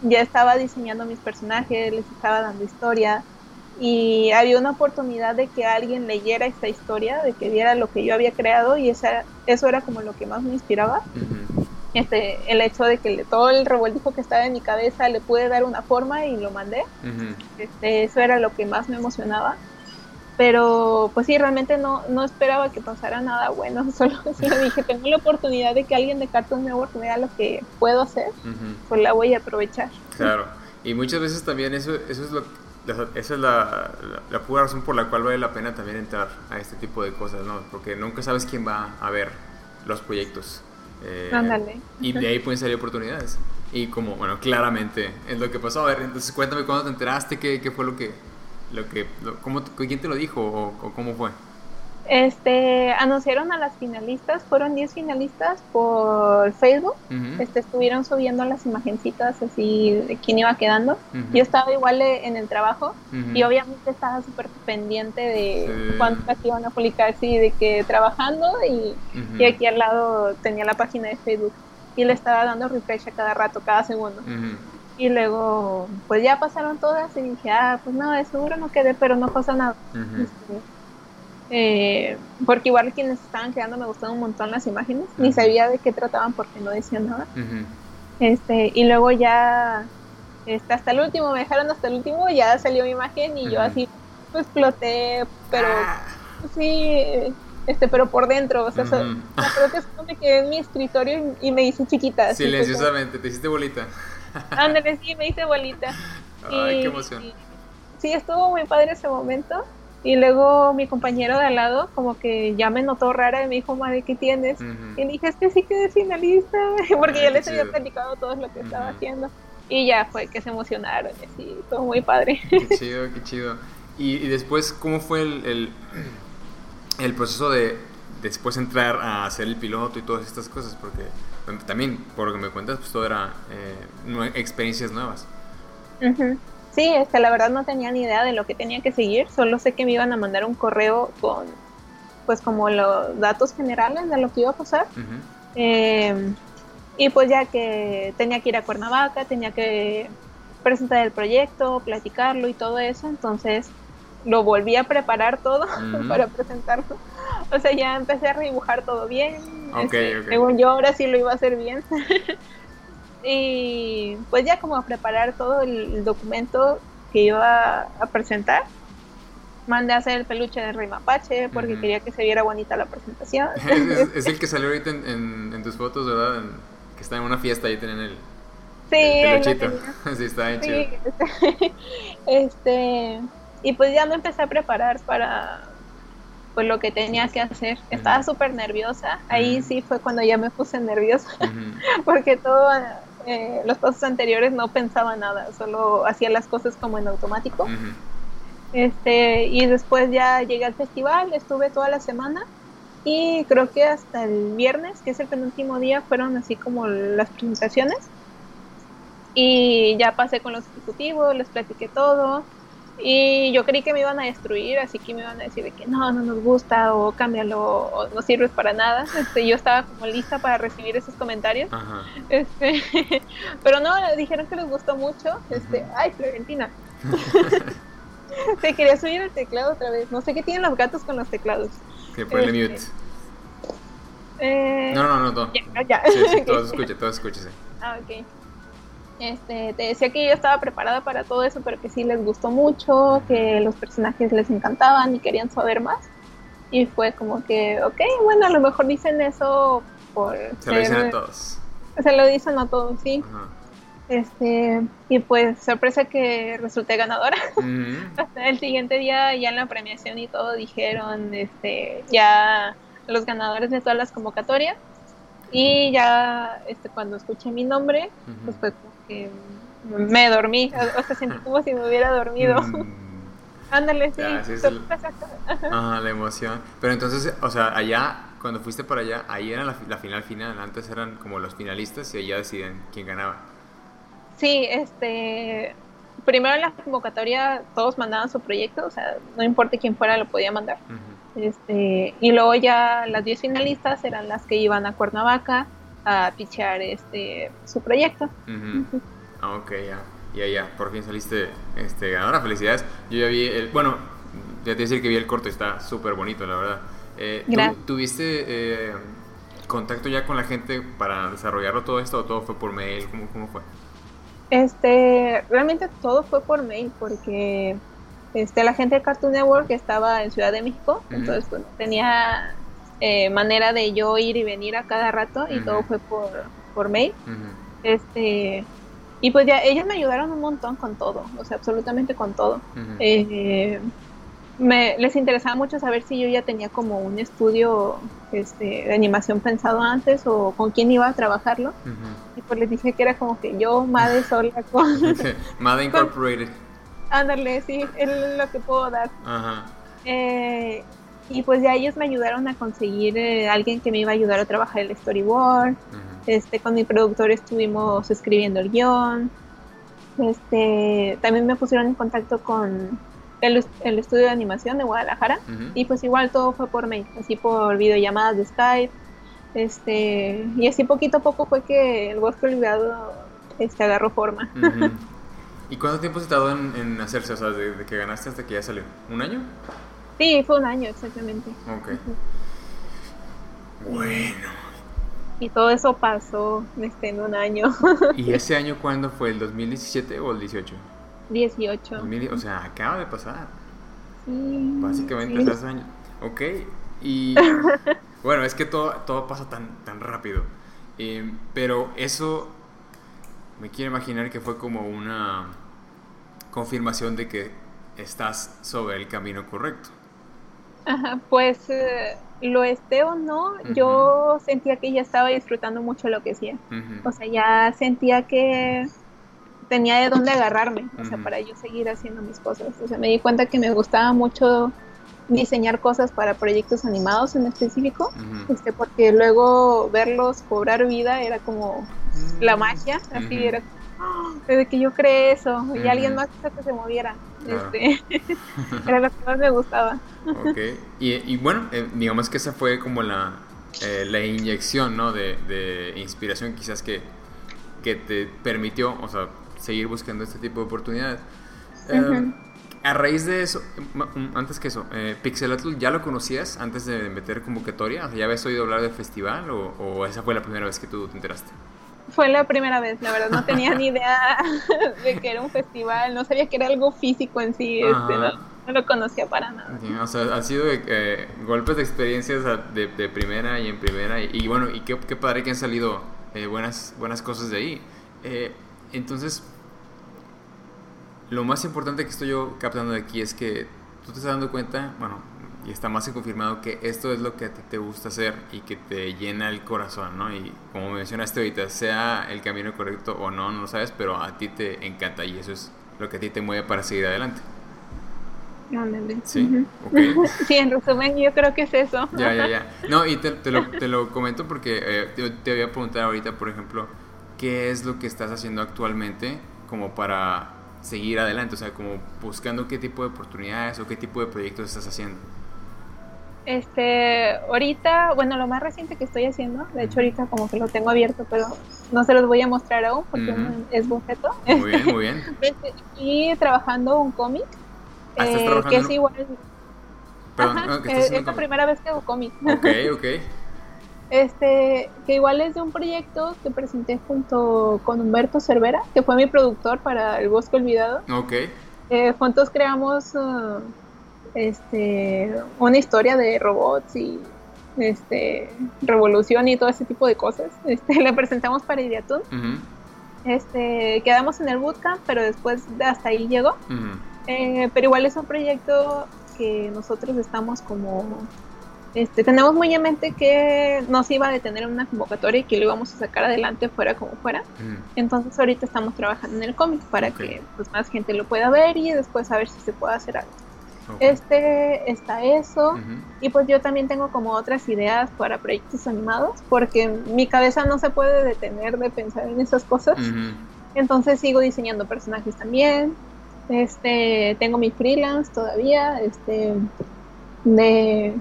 ya estaba diseñando mis personajes, les estaba dando historia y había una oportunidad de que alguien leyera esta historia, de que viera lo que yo había creado y esa, eso era como lo que más me inspiraba. este, el hecho de que todo el revuelto que estaba en mi cabeza le pude dar una forma y lo mandé. este, eso era lo que más me emocionaba pero pues sí, realmente no, no esperaba que pasara nada bueno, solo, dije, tengo la oportunidad de que alguien de Cartoon Network vea lo que puedo hacer, pues la voy a aprovechar. Claro, y muchas veces también eso, eso es lo esa es la, la, pura razón por la cual vale la pena también entrar a este tipo de cosas, ¿no? Porque nunca sabes quién va a ver los proyectos. Eh, y de ahí pueden salir oportunidades. Y como, bueno, claramente es lo que pasó. A ver, entonces cuéntame cuándo te enteraste, qué, qué fue lo que, lo que cómo, quién te lo dijo o, cómo fue este anunciaron a las finalistas fueron 10 finalistas por Facebook. Este estuvieron subiendo las imagencitas así de quién iba quedando. Yo estaba igual en el trabajo y obviamente estaba súper pendiente de cuántas iban a publicar sí de que trabajando y, y, aquí al lado tenía la página de Facebook y le estaba dando refresh a cada rato cada segundo y luego, pues ya pasaron todas y dije, ah, pues no, de seguro no quedé, pero no pasa nada. Este, eh, porque igual quienes estaban quedando me gustaron un montón las imágenes, ni sabía de qué trataban porque no decían nada. este Y luego ya, este, hasta el último, me dejaron hasta el último, ya salió mi imagen y yo así, pues exploté, pero ah. sí, este, pero por dentro, o sea, creo que es me quedé en mi escritorio y, me hice chiquita. Silenciosamente, te hiciste bolita. Ándale, sí, me hice bolita. Ay, qué emoción. sí, estuvo muy padre ese momento. Y luego mi compañero de al lado como que ya me notó rara y me dijo, madre, ¿qué tienes? Y dije, es que sí quedé finalista, porque yo les había platicado todo lo que estaba haciendo. Y ya fue que se emocionaron, y así, todo muy padre. Qué chido, qué chido. Y, después, ¿cómo fue el, el, el, proceso de después entrar a hacer el piloto y todas estas cosas? Porque también, por lo que me cuentas, pues todo era eh, experiencias nuevas. Sí, este, la verdad no tenía ni idea de lo que tenía que seguir, solo sé que me iban a mandar un correo con, pues como los datos generales de lo que iba a pasar. Em, y pues ya que tenía que ir a Cuernavaca, tenía que presentar el proyecto, platicarlo y todo eso, entonces lo volví a preparar todo para presentarlo. O sea, ya empecé a dibujar todo bien. Este, según yo, ahora sí lo iba a hacer bien. y pues ya como a preparar todo el, documento que iba a presentar. Mandé a hacer el peluche de Rey Mapache porque quería que se viera bonita la presentación. es, el que salió ahorita en, tus fotos, ¿verdad? que está en una fiesta y tienen el, sí, peluchito. sí, está bien chido. este, y pues ya me empecé a preparar para pues lo que tenía que hacer. Estaba súper nerviosa. Ahí sí fue cuando ya me puse nerviosa. porque todo eh, los pasos anteriores no pensaba nada, solo hacía las cosas como en automático. Este, y después ya llegué al festival, estuve toda la semana y creo que hasta el viernes, que es el penúltimo día, fueron así como las presentaciones. Y ya pasé con los ejecutivos, les platiqué todo. Y yo creí que me iban a destruir, así que me iban a decir de que no, no nos gusta, o cámbialo, o no sirves para nada. Este, yo estaba como lista para recibir esos comentarios. Este, pero no, dijeron que les gustó mucho. Este, ay, Florentina. Se quería subir el teclado otra vez. No sé qué tienen los gatos con los teclados. Que ponle este, mute. Eh, no, no, no, no. Ya, ya. Sí, sí, todo se escucha, todo se escucha, sí. Ah, ok. Este, te decía que yo estaba preparada para todo eso, pero que sí les gustó mucho, que los personajes les encantaban y querían saber más. Y fue como que, ok, bueno, a lo mejor dicen eso por... Se lo dicen a todos. Se lo dicen a todos, sí. Este, y pues sorpresa que resulté ganadora. Hasta el siguiente día, ya en la premiación y todo, dijeron este, ya los ganadores de todas las convocatorias. Y ya este, cuando escuché mi nombre, pues fue como que me dormí, o sea, sentí como si me hubiera dormido. Mm. Ándale, sí. Ajá, la emoción. Pero entonces, o sea, allá, cuando fuiste para allá, ahí era la, la, final final. Antes eran como los finalistas y allá deciden quién ganaba. Sí, este. Primero en la convocatoria todos mandaban su proyecto, o sea, no importa quién fuera, lo podía mandar. Este, y luego ya las 10 finalistas eran las que iban a Cuernavaca a pichear este, su proyecto. Ah, ok, ya. Ya, ya, por fin saliste este, ganadora. Felicidades. Yo ya vi el. Bueno, ya te decir que vi el corto está súper bonito, la verdad. Eh, ¿Tuviste eh, contacto ya con la gente para desarrollarlo todo esto o todo fue por mail? ¿Cómo, cómo fue? Este, realmente todo fue por mail porque este, la gente de Cartoon Network estaba en Ciudad de México, entonces tenía eh, manera de yo ir y venir a cada rato y todo fue por, por mail. Este, y pues ya ellos me ayudaron un montón con todo, o sea, absolutamente con todo. Eh, me, les interesaba mucho saber si yo ya tenía como un estudio este, de animación pensado antes o con quién iba a trabajarlo. Y pues les dije que era como que yo, Made sola con... Made Incorporated. Ándale, sí, es lo que puedo dar. Eh, y pues ya ellos me ayudaron a conseguir eh, alguien que me iba a ayudar a trabajar el storyboard. Este, con mi productor estuvimos escribiendo el guion. Este, también me pusieron en contacto con el, el estudio de animación de Guadalajara y pues igual todo fue por mail, así por videollamadas de Skype. Este, y así poquito a poco fue que el bosque olvidado este, agarró forma. ¿Y cuánto tiempo se tardó en, hacerse? O sea, desde que ganaste hasta que ya salió. ¿Un año? Sí, fue un año exactamente. Ok. Bueno. Y todo eso pasó este, en un año. ¿Y ese año cuándo fue? ¿El 2017 o el 18? 18. o sea, acaba de pasar. Sí. Básicamente sí. hace años. Ok. Y bueno, es que todo, todo pasa tan, tan rápido. Eh, pero eso me quiero imaginar que fue como una confirmación de que estás sobre el camino correcto. Ajá, pues eh, lo esté o no, yo sentía que ya estaba disfrutando mucho lo que hacía. O sea, ya sentía que tenía de dónde agarrarme, o sea, para yo seguir haciendo mis cosas. O sea, me di cuenta que me gustaba mucho diseñar cosas para proyectos animados en específico, este, porque luego verlos cobrar vida era como la magia, así era ¡ah! desde que yo creé eso y alguien más hizo que se moviera. Este, era lo que más me gustaba. Ok, y, bueno, eh, digamos que esa fue como la, eh, la inyección, ¿no? De, de, inspiración quizás que, que te permitió, o sea, seguir buscando este tipo de oportunidades. Eh, a raíz de eso, antes que eso, eh, Pixelatl, ¿ya lo conocías antes de meter convocatoria? O sea, ¿Ya habías oído hablar del festival o, esa fue la primera vez que tú te enteraste? Fue la primera vez, la verdad, no tenía ni idea de que era un festival, no sabía que era algo físico en sí, este, no, lo conocía para nada. o sea, han sido eh, golpes de experiencias de, primera y en primera, y, bueno, y qué, padre que han salido eh, buenas, buenas cosas de ahí. Eh, entonces, lo más importante que estoy yo captando de aquí es que tú te estás dando cuenta, bueno, y está más que confirmado que esto es lo que a ti te gusta hacer y que te llena el corazón, ¿no? Y como mencionaste ahorita, sea el camino correcto o no, no lo sabes, pero a ti te encanta y eso es lo que a ti te mueve para seguir adelante. Sí, sí, en resumen yo creo que es eso. Ya, ya, ya. No, y te, te, lo, te lo, comento porque eh, te, te voy a preguntar ahorita, por ejemplo, ¿qué es lo que estás haciendo actualmente como para seguir adelante? O sea, como buscando qué tipo de oportunidades o qué tipo de proyectos estás haciendo. Este, ahorita, bueno, lo más reciente que estoy haciendo, de hecho ahorita como que lo tengo abierto, pero no se los voy a mostrar aún porque es boceto. Muy bien, muy bien. y trabajando un cómic Ah, eh, que es igual. Ajá, es, la primera vez que hago cómic. Ok, ok. Este, que igual es de un proyecto que presenté junto con Humberto Cervera, que fue mi productor para El Bosque Olvidado. Ok. Eh, juntos creamos uh, este, una historia de robots y este, revolución y todo ese tipo de cosas. Este, la presentamos para Idiatun. este, quedamos en el bootcamp, pero después hasta ahí llegó. Eh, pero igual es un proyecto que nosotros estamos como este, tenemos muy en mente que no se iba a detener en una convocatoria y que lo íbamos a sacar adelante fuera como fuera. Entonces ahorita estamos trabajando en el cómic para que pues, más gente lo pueda ver y después a ver si se puede hacer algo. Este está eso y pues yo también tengo como otras ideas para proyectos animados porque mi cabeza no se puede detener de pensar en esas cosas. Entonces sigo diseñando personajes también, este, tengo mi freelance todavía, este, de,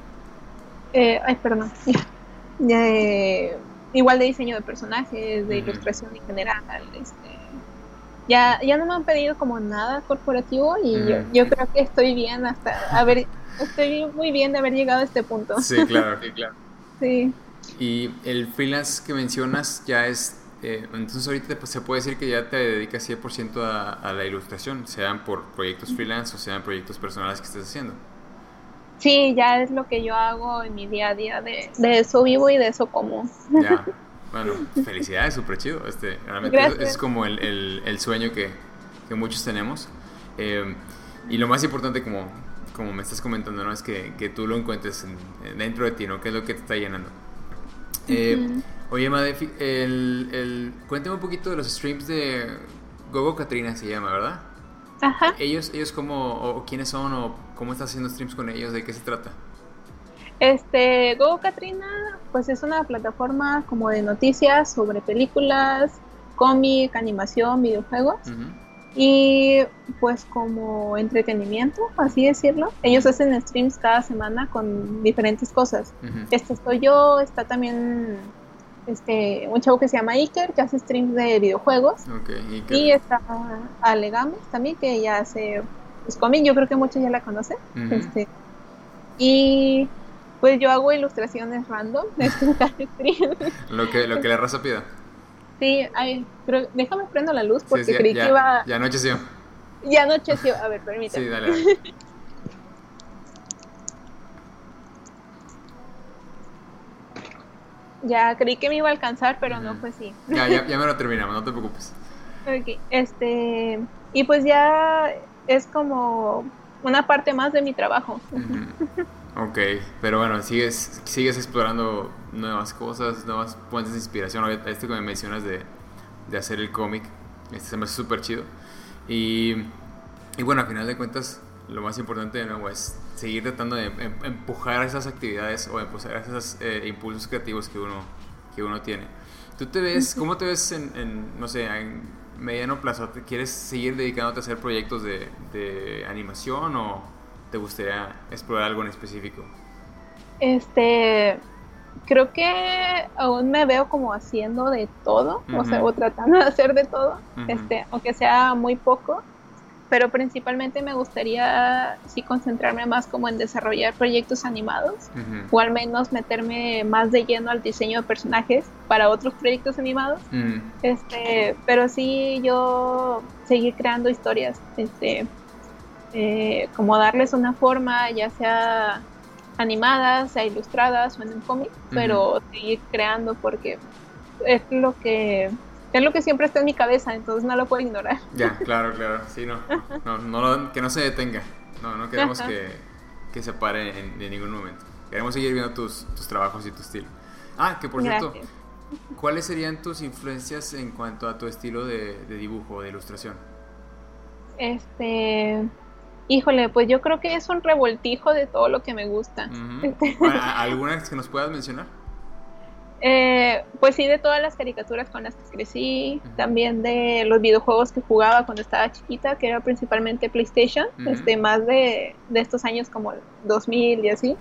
eh, ay, perdón, igual de diseño de personajes, de ilustración en general, este, ya, ya no me han pedido como nada corporativo y yo, yo, creo que estoy bien hasta haber, estoy muy bien de haber llegado a este punto. Sí, claro, sí, claro. sí. Y el freelance que mencionas ya es eh, entonces ahorita pues, se puede decir que ya te dedicas 100% a, a, la ilustración, sean por proyectos freelance o sean proyectos personales que estés haciendo. Sí, ya es lo que yo hago en mi día a día, de, de eso vivo y de eso como. Ya, bueno, felicidades, súper chido. Este, realmente es, como el, el, el sueño que, que, muchos tenemos. Eh, y lo más importante, como, como me estás comentando, ¿no? es que, que tú lo encuentres dentro de ti, ¿no? ¿Qué es lo que te está llenando? Eh, Oye, Made, el, el, cuéntame un poquito de los streams de Gogo Katrina, se llama, ¿verdad? Ajá. ¿Ellos, ellos cómo, o quiénes son, o cómo estás haciendo streams con ellos? ¿De qué se trata? Este, Gogo Katrina, pues es una plataforma como de noticias sobre películas, cómic, animación, videojuegos. Y pues como entretenimiento, así decirlo. Ellos hacen streams cada semana con diferentes cosas. Este estoy yo, está también este, un chavo que se llama Iker, que hace streams de videojuegos. y está Ale también, que ya hace pues, cómic, yo creo que muchos ya la conocen. este, y pues yo hago ilustraciones random de lo que Lo que la raza pida. Sí, ay, pero déjame prendo la luz porque creí que iba... Ya anocheció. Ya anocheció, a ver, permíteme. Sí, dale. dale. Ya creí que me iba a alcanzar, pero no fue así. Ya, ya, ya me lo terminamos, no te preocupes. Ok, este. Y pues ya es como una parte más de mi trabajo. Ok, pero bueno, sigues, sigues explorando nuevas cosas, nuevas fuentes de inspiración. Este que me mencionas de, de hacer el cómic, este se me hace súper chido. Y, y bueno, a final de cuentas, lo más importante de nuevo es seguir tratando de em, empujar esas actividades o empujar esos eh, impulsos creativos que uno, que uno tiene. ¿Tú te ves, cómo te ves en, no sé, en mediano plazo? ¿Quieres seguir dedicándote a hacer proyectos de, de animación o te gustaría explorar algo en específico? Este, creo que aún me veo como haciendo de todo, o sea, o tratando de hacer de todo, este, aunque sea muy poco pero principalmente me gustaría sí concentrarme más como en desarrollar proyectos animados o al menos meterme más de lleno al diseño de personajes para otros proyectos animados. Este pero sí yo seguir creando historias este eh, como darles una forma ya sea animadas sea ilustradas o en un cómic pero seguir creando porque es lo que es lo que siempre está en mi cabeza, entonces no lo puedo ignorar. Ya, claro, claro, sí, no, no, no que no se detenga, no, no queremos que, que se pare en, ningún momento. Queremos seguir viendo tus, tus trabajos y tu estilo. Ah, que por cierto, ¿cuáles serían tus influencias en cuanto a tu estilo de, de dibujo, de ilustración? Este, híjole, pues yo creo que es un revoltijo de todo lo que me gusta. ¿Algunas que nos puedas mencionar? Eh, pues sí, de todas las caricaturas con las que crecí, también de los videojuegos que jugaba cuando estaba chiquita, que era principalmente PlayStation, este, más de, estos años como 2000 y así,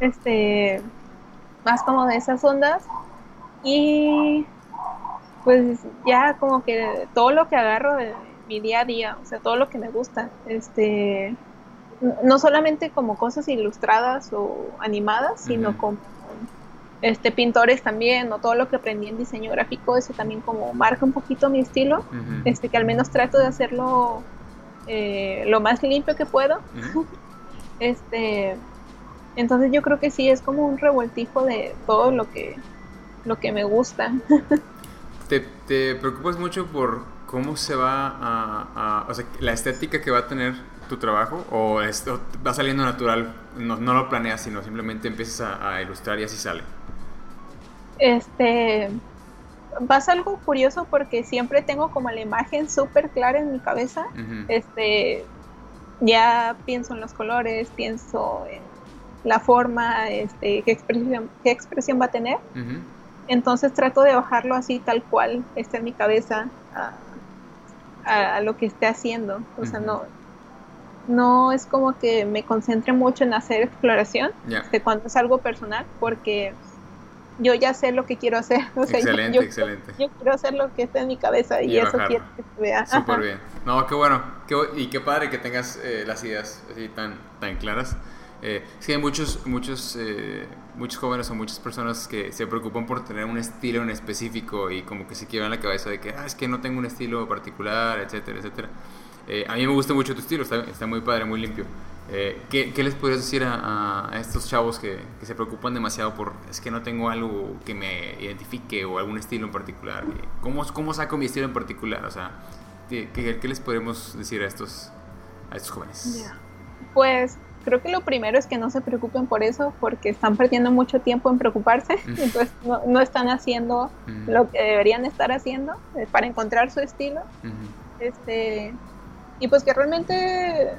este, más como de esas ondas, y pues ya como que todo lo que agarro de mi día a día, o sea, todo lo que me gusta, este, no solamente como cosas ilustradas o animadas, sino como este, pintores también, o todo lo que aprendí en diseño gráfico, eso también como marca un poquito mi estilo, este, que al menos trato de hacerlo eh, lo más limpio que puedo. este, entonces yo creo que sí, es como un revoltijo de todo lo que, lo que me gusta. ¿Te, ¿Te, preocupas mucho por cómo se va a, o sea, la estética que va a tener tu trabajo o esto va saliendo natural, no, no lo planeas, sino simplemente empiezas a, a ilustrar y así sale? este pasa algo curioso porque siempre tengo como la imagen súper clara en mi cabeza. Este ya pienso en los colores, pienso en la forma, este, qué expresión, qué expresión va a tener. Entonces trato de bajarlo así tal cual está en mi cabeza a, lo que esté haciendo. O sea, no, no es como que me concentre mucho en hacer exploración de cuando es algo personal, porque yo ya sé lo que quiero hacer. excelente, excelente. Yo quiero hacer lo que está en mi cabeza y, eso quiero que se vea. Súper bien. No, qué bueno. y qué padre que tengas eh, las ideas así tan, tan claras. Eh, sí, hay muchos, muchos, eh, muchos jóvenes o muchas personas que se preocupan por tener un estilo en específico y como que se quiebran la cabeza de que, ah, es que no tengo un estilo particular, etcétera, etcétera. Eh, a mí me gusta mucho tu estilo, está, muy padre, muy limpio. Eh, ¿qué, ¿qué, les podrías decir a, estos chavos que, que, se preocupan demasiado por es que no tengo algo que me identifique o algún estilo en particular? ¿Cómo, cómo saco mi estilo en particular? O sea, ¿qué, qué les podemos decir a estos jóvenes? Pues creo que lo primero es que no se preocupen por eso, porque están perdiendo mucho tiempo en preocuparse, entonces no, no, están haciendo lo que deberían estar haciendo eh, para encontrar su estilo. Este y pues que realmente,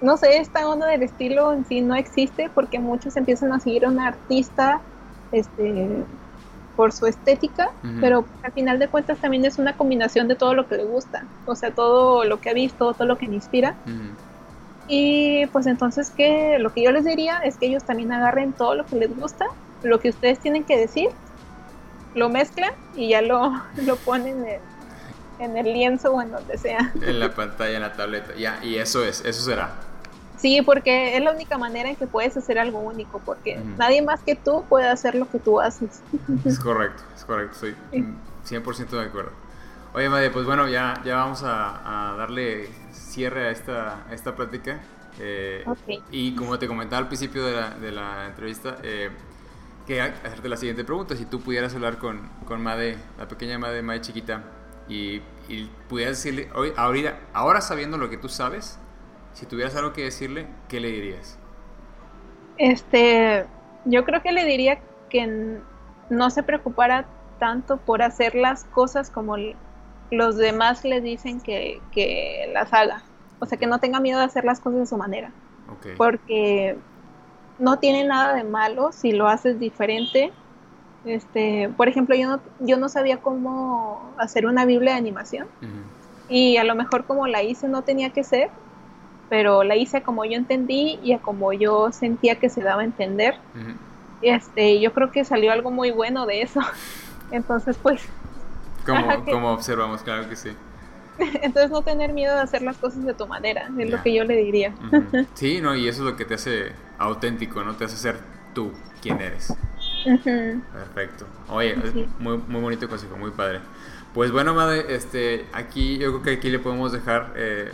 no sé, esta onda del estilo en sí no existe porque muchos empiezan a seguir a un artista este, por su estética, pero al final de cuentas también es una combinación de todo lo que le gusta, o sea, todo lo que ha visto, todo lo que le inspira. Y pues entonces que lo que yo les diría es que ellos también agarren todo lo que les gusta, lo que ustedes tienen que decir, lo mezclan y ya lo, lo ponen en, en el lienzo o en donde sea. En la pantalla, en la tableta, ya, y eso es, eso será. Sí, porque es la única manera en que puedes hacer algo único, porque nadie más que tú puede hacer lo que tú haces. Es correcto, es correcto, estoy 100% de acuerdo. Oye, Madre, pues bueno, ya, ya vamos a, darle cierre a esta, esta plática. Eh, y como te comentaba al principio de la, de la entrevista, eh, que hacerte la siguiente pregunta. Si tú pudieras hablar con, con Made, la pequeña Made, Made chiquita, y, pudieras decirle, hoy, ahorita, ahora sabiendo lo que tú sabes, si tuvieras algo que decirle, ¿qué le dirías? Este, yo creo que le diría que no se preocupara tanto por hacer las cosas como los demás le dicen que, que, las haga. O sea, que no tenga miedo de hacer las cosas de su manera. Porque no tiene nada de malo si lo haces diferente este, por ejemplo, yo no, yo no sabía cómo hacer una Biblia de animación y a lo mejor como la hice no tenía que ser, pero la hice como yo entendí y a como yo sentía que se daba a entender. este, yo creo que salió algo muy bueno de eso. Entonces, pues... Como, observamos, claro que sí. Entonces no tener miedo de hacer las cosas de tu manera, es lo que yo le diría. Sí, no, y eso es lo que te hace auténtico, ¿no? Te hace ser tú quien eres. Perfecto. Oye, muy, muy bonito consejo, muy padre. Pues bueno, madre, este, aquí yo creo que aquí le podemos dejar. Eh,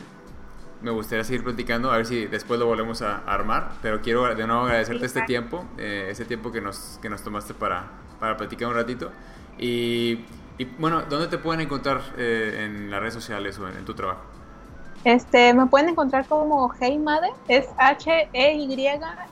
me gustaría seguir platicando, a ver si después lo volvemos a, armar. Pero quiero de nuevo agradecerte este tiempo, eh, este tiempo que nos, que nos tomaste para, para platicar un ratito. Y, y bueno, ¿dónde te pueden encontrar eh, en las redes sociales o en, tu trabajo? Este, me pueden encontrar como Hey Made, es H-E-Y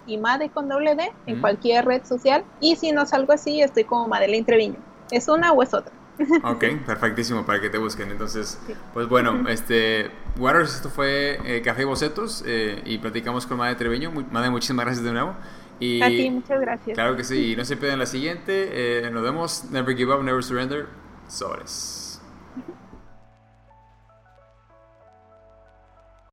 y Made con doble D en cualquier red social. Y si no salgo así, estoy como Madeleine Treviño. ¿Es una o es otra? Ok, perfectísimo para que te busquen. Entonces, pues bueno, este, Waters, esto fue eh, Café y Bocetos eh, y platicamos con Madre Treviño. Madre, muchísimas gracias de nuevo. Y, A ti, muchas gracias. Claro que sí, y no se pierdan la siguiente. Eh, nos vemos. Never give up, never surrender. Sores.